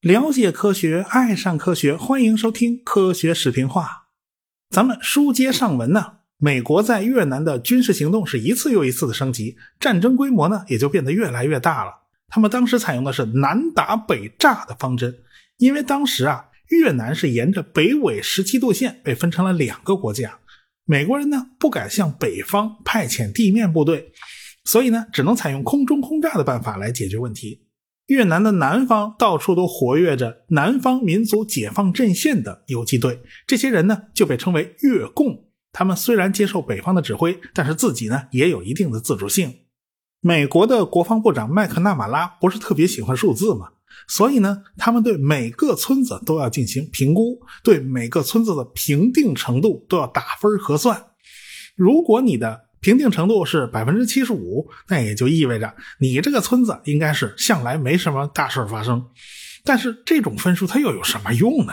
了解科学，爱上科学，欢迎收听《科学视频化》。咱们书接上文呢，美国在越南的军事行动是一次又一次的升级，战争规模呢也就变得越来越大了。他们当时采用的是南打北炸的方针，因为当时啊，越南是沿着北纬十七度线被分成了两个国家，美国人呢不敢向北方派遣地面部队，所以呢只能采用空中轰炸的办法来解决问题。越南的南方到处都活跃着南方民族解放阵线的游击队，这些人呢就被称为越共。他们虽然接受北方的指挥，但是自己呢也有一定的自主性。美国的国防部长麦克纳马拉不是特别喜欢数字吗，所以呢，他们对每个村子都要进行评估，对每个村子的评定程度都要打分核算。如果你的评定程度是百分之七十五，那也就意味着你这个村子应该是向来没什么大事发生。但是这种分数它又有什么用呢？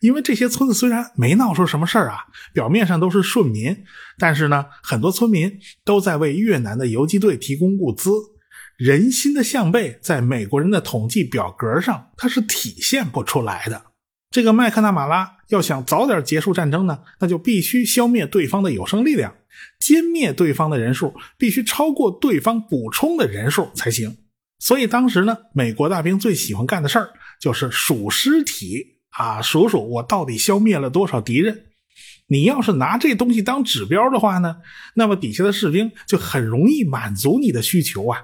因为这些村子虽然没闹出什么事儿啊，表面上都是顺民，但是呢，很多村民都在为越南的游击队提供物资。人心的向背，在美国人的统计表格上，它是体现不出来的。这个麦克纳马拉要想早点结束战争呢，那就必须消灭对方的有生力量。歼灭对方的人数必须超过对方补充的人数才行。所以当时呢，美国大兵最喜欢干的事儿就是数尸体啊，数数我到底消灭了多少敌人。你要是拿这东西当指标的话呢，那么底下的士兵就很容易满足你的需求啊。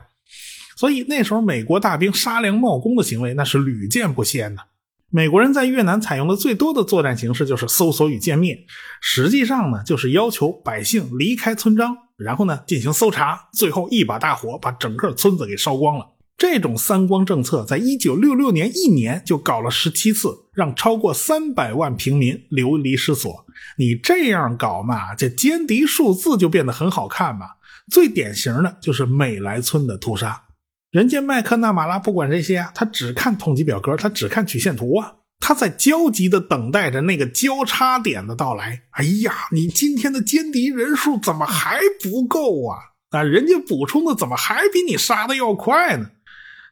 所以那时候美国大兵杀良冒功的行为那是屡见不鲜的。美国人在越南采用的最多的作战形式就是搜索与歼灭，实际上呢，就是要求百姓离开村庄，然后呢进行搜查，最后一把大火把整个村子给烧光了。这种三光政策，在一九六六年一年就搞了十七次，让超过三百万平民流离失所。你这样搞嘛，这歼敌数字就变得很好看嘛。最典型的就是美莱村的屠杀。人家麦克纳马拉不管这些啊，他只看统计表格，他只看曲线图啊，他在焦急的等待着那个交叉点的到来。哎呀，你今天的歼敌人数怎么还不够啊？啊，人家补充的怎么还比你杀的要快呢？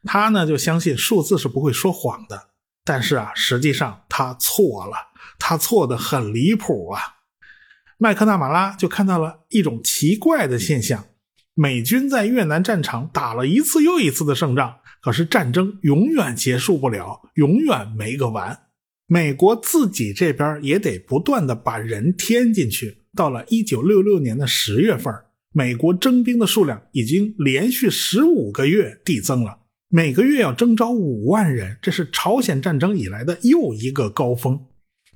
他呢就相信数字是不会说谎的，但是啊，实际上他错了，他错的很离谱啊。麦克纳马拉就看到了一种奇怪的现象。美军在越南战场打了一次又一次的胜仗，可是战争永远结束不了，永远没个完。美国自己这边也得不断的把人添进去。到了一九六六年的十月份，美国征兵的数量已经连续十五个月递增了，每个月要征召五万人，这是朝鲜战争以来的又一个高峰。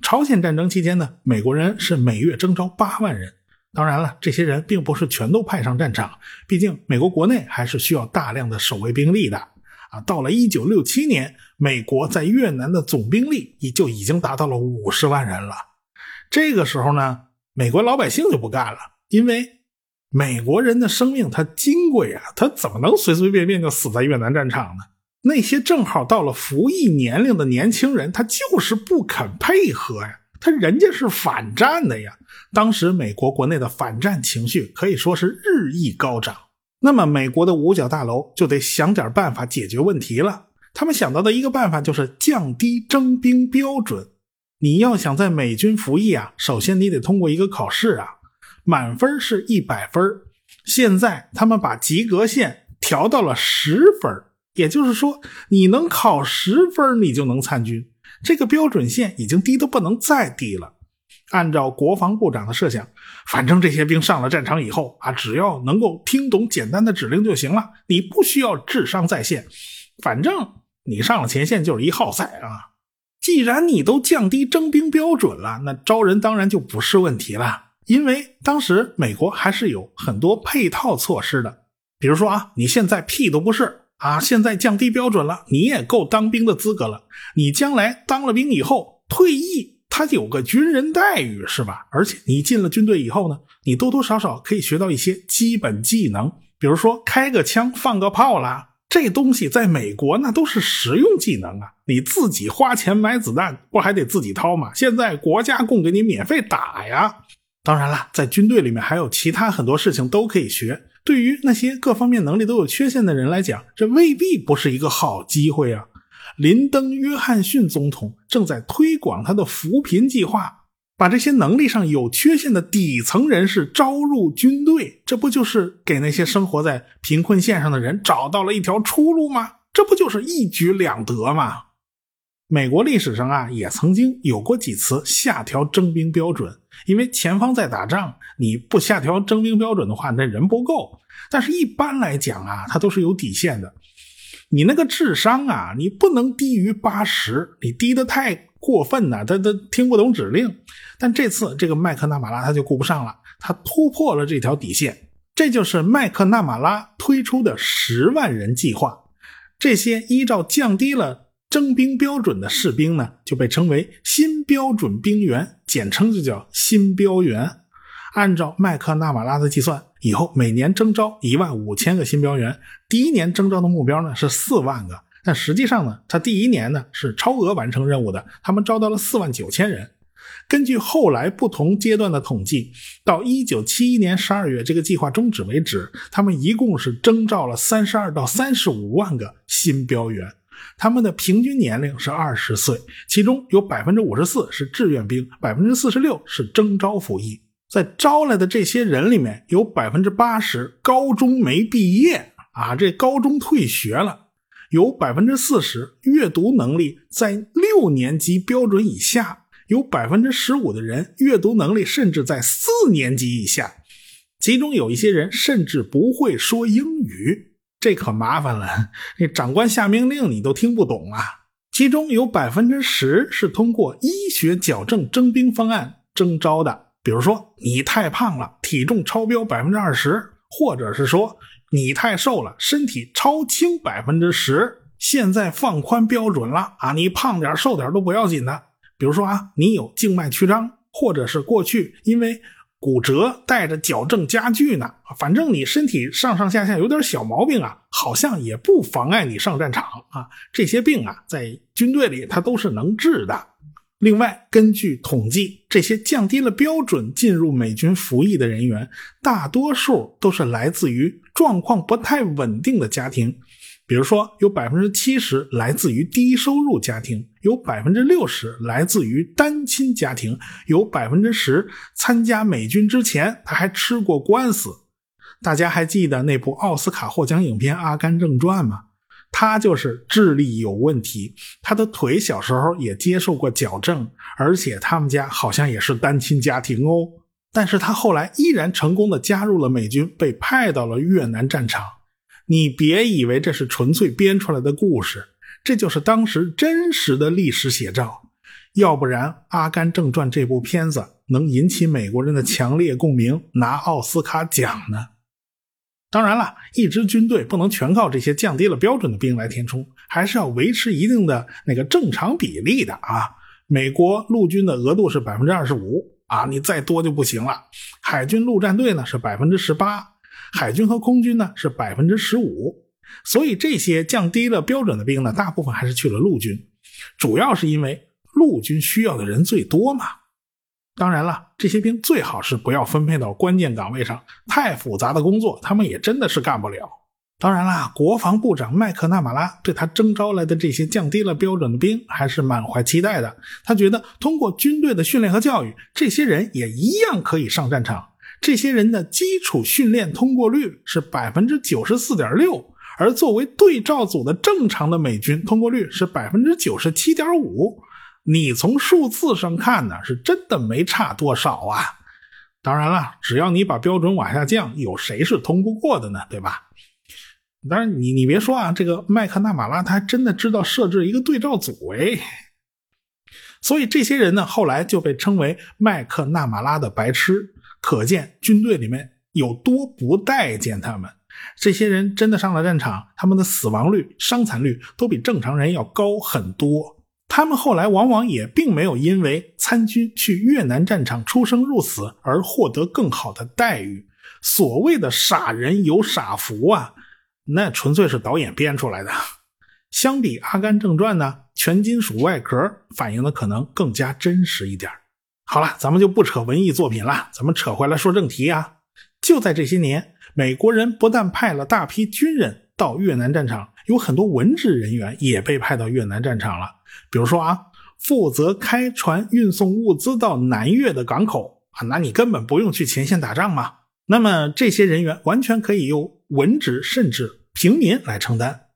朝鲜战争期间呢，美国人是每月征召八万人。当然了，这些人并不是全都派上战场，毕竟美国国内还是需要大量的守卫兵力的啊。到了一九六七年，美国在越南的总兵力已就已经达到了五十万人了。这个时候呢，美国老百姓就不干了，因为美国人的生命它金贵啊，他怎么能随随便便就死在越南战场呢？那些正好到了服役年龄的年轻人，他就是不肯配合呀。他人家是反战的呀，当时美国国内的反战情绪可以说是日益高涨。那么美国的五角大楼就得想点办法解决问题了。他们想到的一个办法就是降低征兵标准。你要想在美军服役啊，首先你得通过一个考试啊，满分是一百分，现在他们把及格线调到了十分，也就是说你能考十分，你就能参军。这个标准线已经低得不能再低了。按照国防部长的设想，反正这些兵上了战场以后啊，只要能够听懂简单的指令就行了，你不需要智商在线。反正你上了前线就是一耗材啊。既然你都降低征兵标准了，那招人当然就不是问题了。因为当时美国还是有很多配套措施的，比如说啊，你现在屁都不是。啊！现在降低标准了，你也够当兵的资格了。你将来当了兵以后退役，他有个军人待遇是吧？而且你进了军队以后呢，你多多少少可以学到一些基本技能，比如说开个枪、放个炮啦，这东西在美国那都是实用技能啊。你自己花钱买子弹，不还得自己掏吗？现在国家供给你免费打呀。当然了，在军队里面还有其他很多事情都可以学。对于那些各方面能力都有缺陷的人来讲，这未必不是一个好机会啊。林登·约翰逊总统正在推广他的扶贫计划，把这些能力上有缺陷的底层人士招入军队，这不就是给那些生活在贫困线上的人找到了一条出路吗？这不就是一举两得吗？美国历史上啊，也曾经有过几次下调征兵标准，因为前方在打仗，你不下调征兵标准的话，那人不够。但是一般来讲啊，它都是有底线的。你那个智商啊，你不能低于八十，你低的太过分了，他他听不懂指令。但这次这个麦克纳马拉他就顾不上了，他突破了这条底线，这就是麦克纳马拉推出的十万人计划。这些依照降低了。征兵标准的士兵呢，就被称为新标准兵员，简称就叫新标员。按照麦克纳马拉的计算，以后每年征招一万五千个新标员。第一年征招的目标呢是四万个，但实际上呢，他第一年呢是超额完成任务的，他们招到了四万九千人。根据后来不同阶段的统计，到一九七一年十二月这个计划终止为止，他们一共是征召了三十二到三十五万个新标员。他们的平均年龄是二十岁，其中有百分之五十四是志愿兵，百分之四十六是征召服役。在招来的这些人里面，有百分之八十高中没毕业啊，这高中退学了；有百分之四十阅读能力在六年级标准以下；有百分之十五的人阅读能力甚至在四年级以下，其中有一些人甚至不会说英语。这可麻烦了，那长官下命令你都听不懂啊！其中有百分之十是通过医学矫正征兵方案征招的，比如说你太胖了，体重超标百分之二十，或者是说你太瘦了，身体超轻百分之十。现在放宽标准了啊，你胖点瘦点都不要紧的。比如说啊，你有静脉曲张，或者是过去因为。骨折带着矫正家具呢，反正你身体上上下下有点小毛病啊，好像也不妨碍你上战场啊。这些病啊，在军队里它都是能治的。另外，根据统计，这些降低了标准进入美军服役的人员，大多数都是来自于状况不太稳定的家庭。比如说，有百分之七十来自于低收入家庭，有百分之六十来自于单亲家庭，有百分之十参加美军之前他还吃过官司。大家还记得那部奥斯卡获奖影片《阿甘正传》吗？他就是智力有问题，他的腿小时候也接受过矫正，而且他们家好像也是单亲家庭哦。但是他后来依然成功的加入了美军，被派到了越南战场。你别以为这是纯粹编出来的故事，这就是当时真实的历史写照。要不然，《阿甘正传》这部片子能引起美国人的强烈共鸣，拿奥斯卡奖呢？当然了，一支军队不能全靠这些降低了标准的兵来填充，还是要维持一定的那个正常比例的啊。美国陆军的额度是百分之二十五啊，你再多就不行了。海军陆战队呢是百分之十八。海军和空军呢是百分之十五，所以这些降低了标准的兵呢，大部分还是去了陆军，主要是因为陆军需要的人最多嘛。当然了，这些兵最好是不要分配到关键岗位上，太复杂的工作他们也真的是干不了。当然啦，国防部长麦克纳马拉对他征召来的这些降低了标准的兵还是满怀期待的，他觉得通过军队的训练和教育，这些人也一样可以上战场。这些人的基础训练通过率是百分之九十四点六，而作为对照组的正常的美军通过率是百分之九十七点五。你从数字上看呢，是真的没差多少啊。当然了，只要你把标准往下降，有谁是通不过的呢？对吧？当然，你你别说啊，这个麦克纳马拉他还真的知道设置一个对照组哎。所以这些人呢，后来就被称为麦克纳马拉的白痴。可见军队里面有多不待见他们。这些人真的上了战场，他们的死亡率、伤残率都比正常人要高很多。他们后来往往也并没有因为参军去越南战场出生入死而获得更好的待遇。所谓的“傻人有傻福”啊，那纯粹是导演编出来的。相比《阿甘正传》呢，全金属外壳反映的可能更加真实一点。好了，咱们就不扯文艺作品了，咱们扯回来说正题啊。就在这些年，美国人不但派了大批军人到越南战场，有很多文职人员也被派到越南战场了。比如说啊，负责开船运送物资到南越的港口啊，那你根本不用去前线打仗嘛。那么这些人员完全可以由文职甚至平民来承担。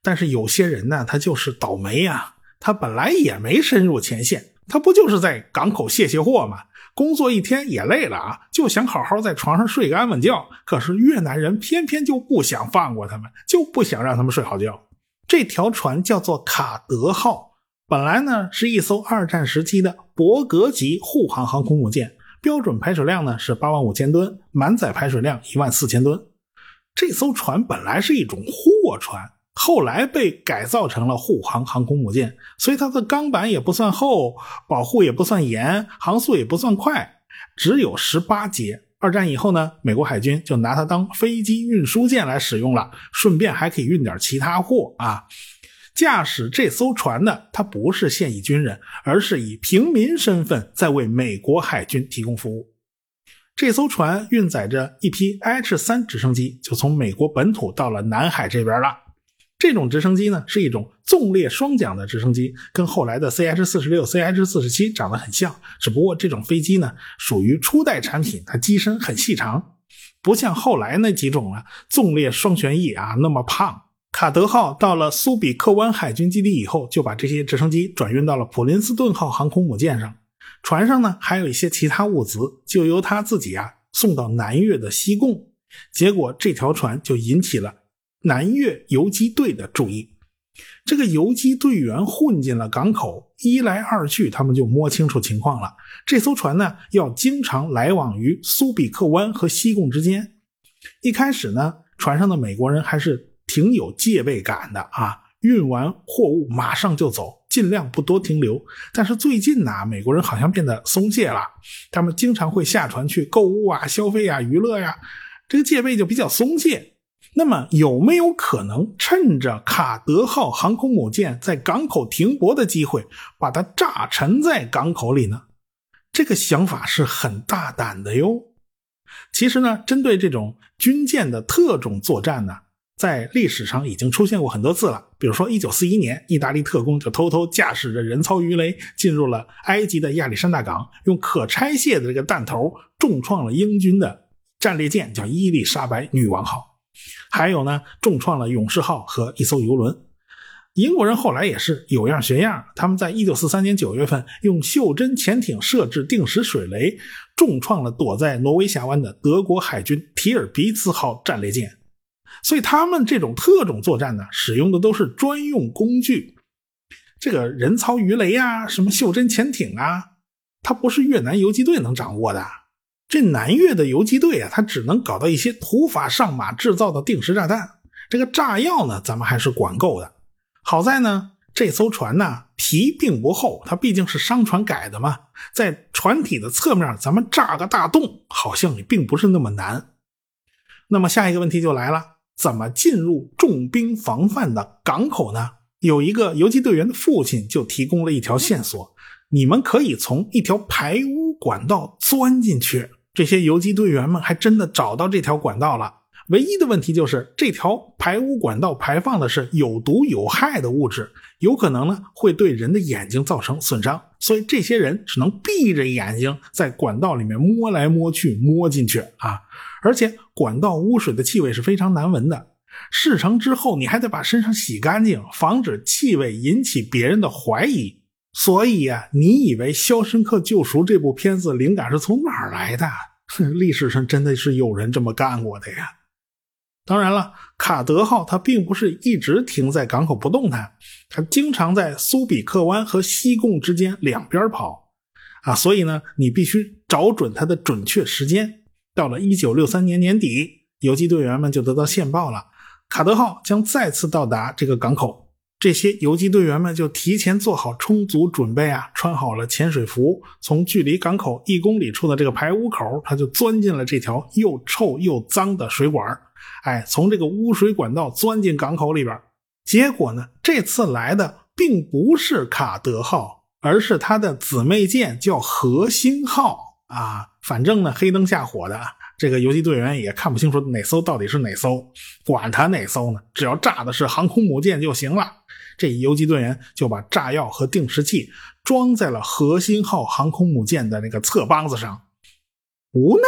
但是有些人呢，他就是倒霉呀，他本来也没深入前线，他不就是在港口卸卸货吗？工作一天也累了啊，就想好好在床上睡个安稳觉。可是越南人偏偏就不想放过他们，就不想让他们睡好觉。这条船叫做卡德号，本来呢是一艘二战时期的伯格级护航航空母舰，标准排水量呢是八万五千吨，满载排水量一万四千吨。这艘船本来是一种货船。后来被改造成了护航航空母舰，所以它的钢板也不算厚，保护也不算严，航速也不算快，只有十八节。二战以后呢，美国海军就拿它当飞机运输舰来使用了，顺便还可以运点其他货啊。驾驶这艘船的他不是现役军人，而是以平民身份在为美国海军提供服务。这艘船运载着一批 H 三直升机，就从美国本土到了南海这边了。这种直升机呢，是一种纵列双桨的直升机，跟后来的 CH 四十六、CH 四十七长得很像，只不过这种飞机呢属于初代产品，它机身很细长，不像后来那几种啊纵列双旋翼啊那么胖。卡德号到了苏比克湾海军基地以后，就把这些直升机转运到了普林斯顿号航空母舰上，船上呢还有一些其他物资，就由他自己啊送到南越的西贡，结果这条船就引起了。南越游击队的注意，这个游击队员混进了港口，一来二去，他们就摸清楚情况了。这艘船呢，要经常来往于苏比克湾和西贡之间。一开始呢，船上的美国人还是挺有戒备感的啊，运完货物马上就走，尽量不多停留。但是最近呢，美国人好像变得松懈了，他们经常会下船去购物啊、消费啊、娱乐呀，这个戒备就比较松懈。那么有没有可能趁着卡德号航空母舰在港口停泊的机会，把它炸沉在港口里呢？这个想法是很大胆的哟。其实呢，针对这种军舰的特种作战呢，在历史上已经出现过很多次了。比如说，一九四一年，意大利特工就偷偷驾驶着人操鱼雷进入了埃及的亚历山大港，用可拆卸的这个弹头重创了英军的战列舰，叫伊丽莎白女王号。还有呢，重创了勇士号和一艘游轮。英国人后来也是有样学样，他们在一九四三年九月份用袖珍潜艇设置定时水雷，重创了躲在挪威峡湾的德国海军提尔比茨号战列舰。所以他们这种特种作战呢，使用的都是专用工具。这个人操鱼雷啊，什么袖珍潜艇啊，它不是越南游击队能掌握的。这南越的游击队啊，他只能搞到一些土法上马制造的定时炸弹。这个炸药呢，咱们还是管够的。好在呢，这艘船呢皮并不厚，它毕竟是商船改的嘛，在船体的侧面咱们炸个大洞，好像也并不是那么难。那么下一个问题就来了：怎么进入重兵防范的港口呢？有一个游击队员的父亲就提供了一条线索：你们可以从一条排污管道钻进去。这些游击队员们还真的找到这条管道了，唯一的问题就是这条排污管道排放的是有毒有害的物质，有可能呢会对人的眼睛造成损伤，所以这些人只能闭着眼睛在管道里面摸来摸去，摸进去啊！而且管道污水的气味是非常难闻的，事成之后你还得把身上洗干净，防止气味引起别人的怀疑。所以呀，你以为《肖申克救赎》这部片子灵感是从哪儿来的？历史上真的是有人这么干过的呀！当然了，卡德号它并不是一直停在港口不动弹，它经常在苏比克湾和西贡之间两边跑啊。所以呢，你必须找准它的准确时间。到了一九六三年年底，游击队员们就得到线报了，卡德号将再次到达这个港口。这些游击队员们就提前做好充足准备啊，穿好了潜水服，从距离港口一公里处的这个排污口，他就钻进了这条又臭又脏的水管哎，从这个污水管道钻进港口里边。结果呢，这次来的并不是卡德号，而是他的姊妹舰叫核心号啊。反正呢，黑灯瞎火的，这个游击队员也看不清楚哪艘到底是哪艘，管他哪艘呢？只要炸的是航空母舰就行了。这游击队员就把炸药和定时器装在了核心号航空母舰的那个侧帮子上。无奈，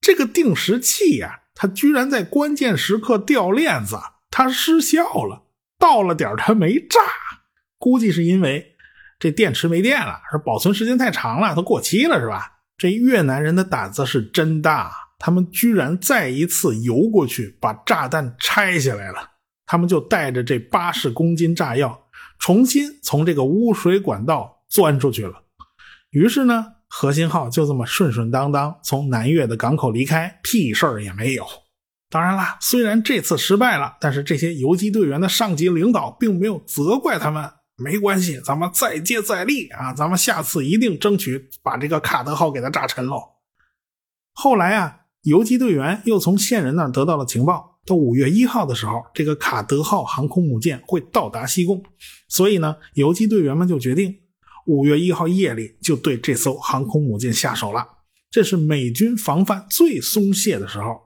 这个定时器呀，它居然在关键时刻掉链子，它失效了。到了点它没炸，估计是因为这电池没电了，是保存时间太长了，都过期了，是吧？这越南人的胆子是真大，他们居然再一次游过去把炸弹拆下来了。他们就带着这八十公斤炸药，重新从这个污水管道钻出去了。于是呢，核心号就这么顺顺当当从南越的港口离开，屁事儿也没有。当然了，虽然这次失败了，但是这些游击队员的上级领导并没有责怪他们。没关系，咱们再接再厉啊！咱们下次一定争取把这个卡德号给它炸沉喽。后来啊，游击队员又从线人那儿得到了情报，到五月一号的时候，这个卡德号航空母舰会到达西贡，所以呢，游击队员们就决定五月一号夜里就对这艘航空母舰下手了。这是美军防范最松懈的时候，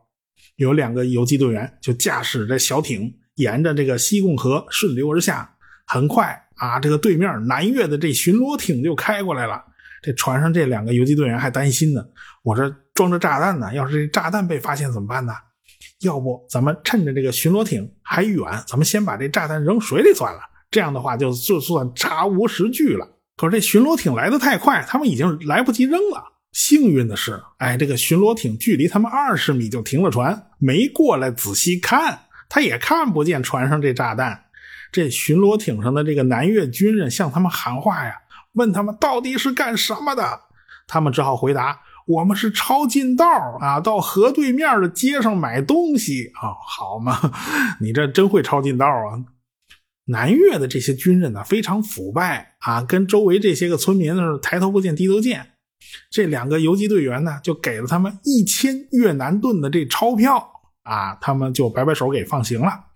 有两个游击队员就驾驶着小艇，沿着这个西贡河顺流而下，很快。啊，这个对面南越的这巡逻艇就开过来了。这船上这两个游击队员还担心呢，我这装着炸弹呢，要是这炸弹被发现怎么办呢？要不咱们趁着这个巡逻艇还远，咱们先把这炸弹扔水里算了。这样的话就就算查无实据了。可是这巡逻艇来的太快，他们已经来不及扔了。幸运的是，哎，这个巡逻艇距离他们二十米就停了船，没过来仔细看，他也看不见船上这炸弹。这巡逻艇上的这个南越军人向他们喊话呀，问他们到底是干什么的，他们只好回答：“我们是抄近道啊，到河对面的街上买东西啊。”好嘛，你这真会抄近道啊！南越的这些军人呢，非常腐败啊，跟周围这些个村民呢是抬头不见低头见。这两个游击队员呢，就给了他们一千越南盾的这钞票啊，他们就摆摆手给放行了。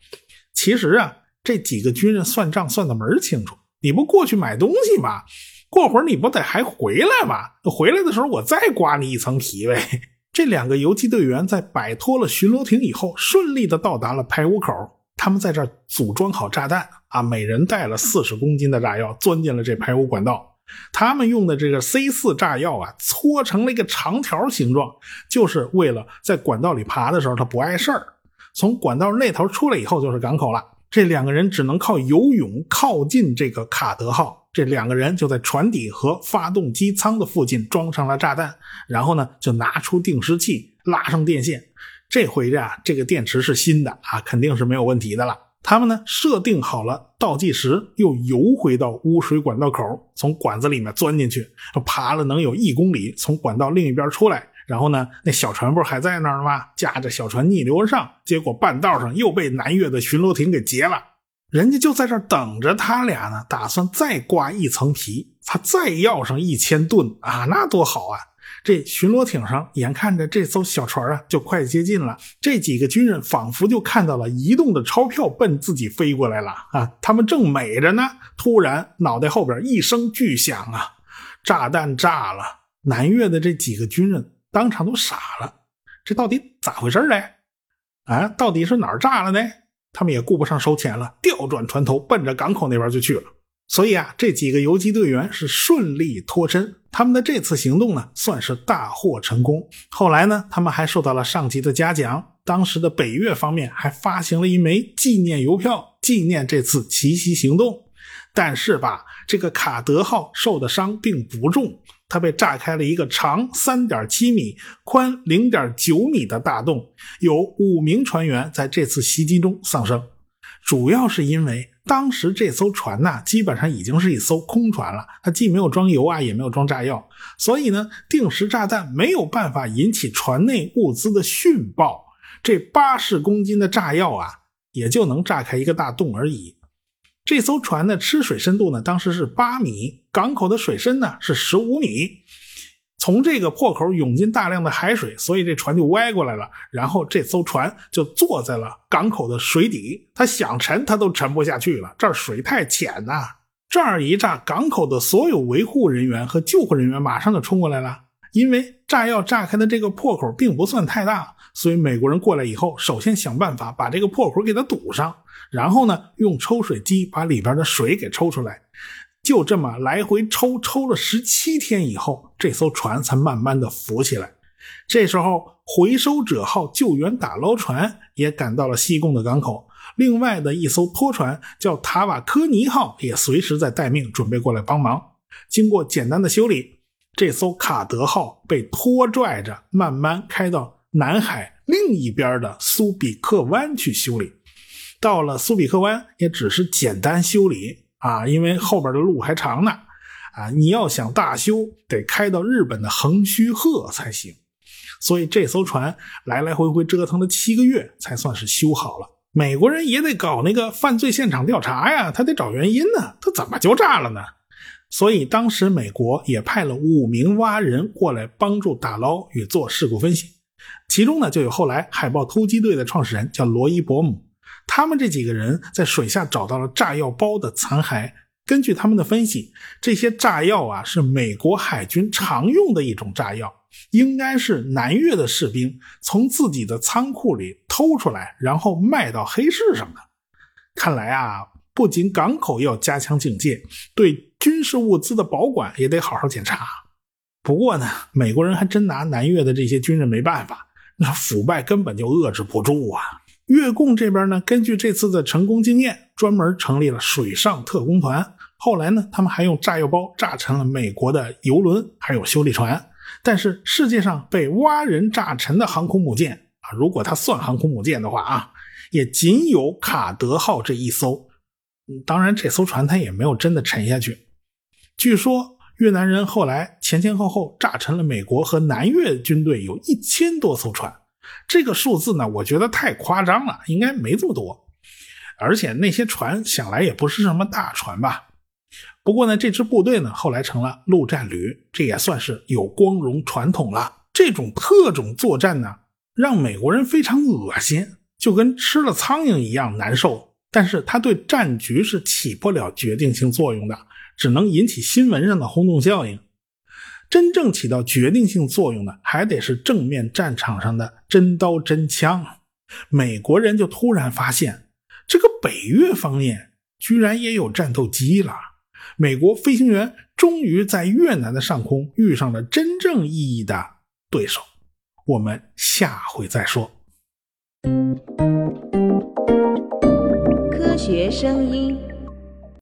其实啊。这几个军人算账算的门清楚，你不过去买东西吗？过会儿你不得还回来吗？回来的时候我再刮你一层皮呗。这两个游击队员在摆脱了巡逻艇以后，顺利的到达了排污口。他们在这儿组装好炸弹啊，每人带了四十公斤的炸药，钻进了这排污管道。他们用的这个 C 四炸药啊，搓成了一个长条形状，就是为了在管道里爬的时候它不碍事儿。从管道那头出来以后就是港口了。这两个人只能靠游泳靠近这个卡德号。这两个人就在船底和发动机舱的附近装上了炸弹，然后呢，就拿出定时器，拉上电线。这回呀，这个电池是新的啊，肯定是没有问题的了。他们呢，设定好了倒计时，又游回到污水管道口，从管子里面钻进去，爬了能有一公里，从管道另一边出来。然后呢，那小船不是还在那儿吗？驾着小船逆流而上，结果半道上又被南越的巡逻艇给劫了。人家就在这儿等着他俩呢，打算再刮一层皮，他再要上一千吨啊，那多好啊！这巡逻艇上眼看着这艘小船啊就快接近了，这几个军人仿佛就看到了移动的钞票奔自己飞过来了啊！他们正美着呢，突然脑袋后边一声巨响啊，炸弹炸了！南越的这几个军人。当场都傻了，这到底咋回事嘞？啊，到底是哪儿炸了呢？他们也顾不上收钱了，调转船头，奔着港口那边就去了。所以啊，这几个游击队员是顺利脱身，他们的这次行动呢，算是大获成功。后来呢，他们还受到了上级的嘉奖，当时的北越方面还发行了一枚纪念邮票，纪念这次奇袭行动。但是吧，这个卡德号受的伤并不重。它被炸开了一个长三点七米、宽零点九米的大洞，有五名船员在这次袭击中丧生。主要是因为当时这艘船呐，基本上已经是一艘空船了，它既没有装油啊，也没有装炸药，所以呢，定时炸弹没有办法引起船内物资的殉爆。这八十公斤的炸药啊，也就能炸开一个大洞而已。这艘船的吃水深度呢，当时是八米，港口的水深呢是十五米。从这个破口涌进大量的海水，所以这船就歪过来了。然后这艘船就坐在了港口的水底，它想沉它都沉不下去了，这儿水太浅呐。这儿一炸，港口的所有维护人员和救护人员马上就冲过来了。因为炸药炸开的这个破口并不算太大，所以美国人过来以后，首先想办法把这个破口给它堵上，然后呢，用抽水机把里边的水给抽出来。就这么来回抽，抽了十七天以后，这艘船才慢慢的浮起来。这时候，回收者号救援打捞船也赶到了西贡的港口。另外的一艘拖船叫塔瓦科尼号，也随时在待命，准备过来帮忙。经过简单的修理，这艘卡德号被拖拽着慢慢开到南海另一边的苏比克湾去修理。到了苏比克湾，也只是简单修理。啊，因为后边的路还长呢，啊，你要想大修，得开到日本的横须贺才行。所以这艘船来来回回折腾了七个月，才算是修好了。美国人也得搞那个犯罪现场调查呀，他得找原因呢，他怎么就炸了呢？所以当时美国也派了五名蛙人过来帮助打捞与做事故分析，其中呢就有后来海豹突击队的创始人叫罗伊伯姆。他们这几个人在水下找到了炸药包的残骸。根据他们的分析，这些炸药啊是美国海军常用的一种炸药，应该是南越的士兵从自己的仓库里偷出来，然后卖到黑市上的。看来啊，不仅港口要加强警戒，对军事物资的保管也得好好检查。不过呢，美国人还真拿南越的这些军人没办法，那腐败根本就遏制不住啊。越共这边呢，根据这次的成功经验，专门成立了水上特工团。后来呢，他们还用炸药包炸沉了美国的游轮，还有修理船。但是世界上被蛙人炸沉的航空母舰啊，如果它算航空母舰的话啊，也仅有卡德号这一艘。当然，这艘船它也没有真的沉下去。据说越南人后来前前后后炸沉了美国和南越军队有一千多艘船。这个数字呢，我觉得太夸张了，应该没这么多。而且那些船想来也不是什么大船吧。不过呢，这支部队呢后来成了陆战旅，这也算是有光荣传统了。这种特种作战呢，让美国人非常恶心，就跟吃了苍蝇一样难受。但是它对战局是起不了决定性作用的，只能引起新闻上的轰动效应。真正起到决定性作用的，还得是正面战场上的真刀真枪。美国人就突然发现，这个北越方面居然也有战斗机了。美国飞行员终于在越南的上空遇上了真正意义的对手。我们下回再说。学声音。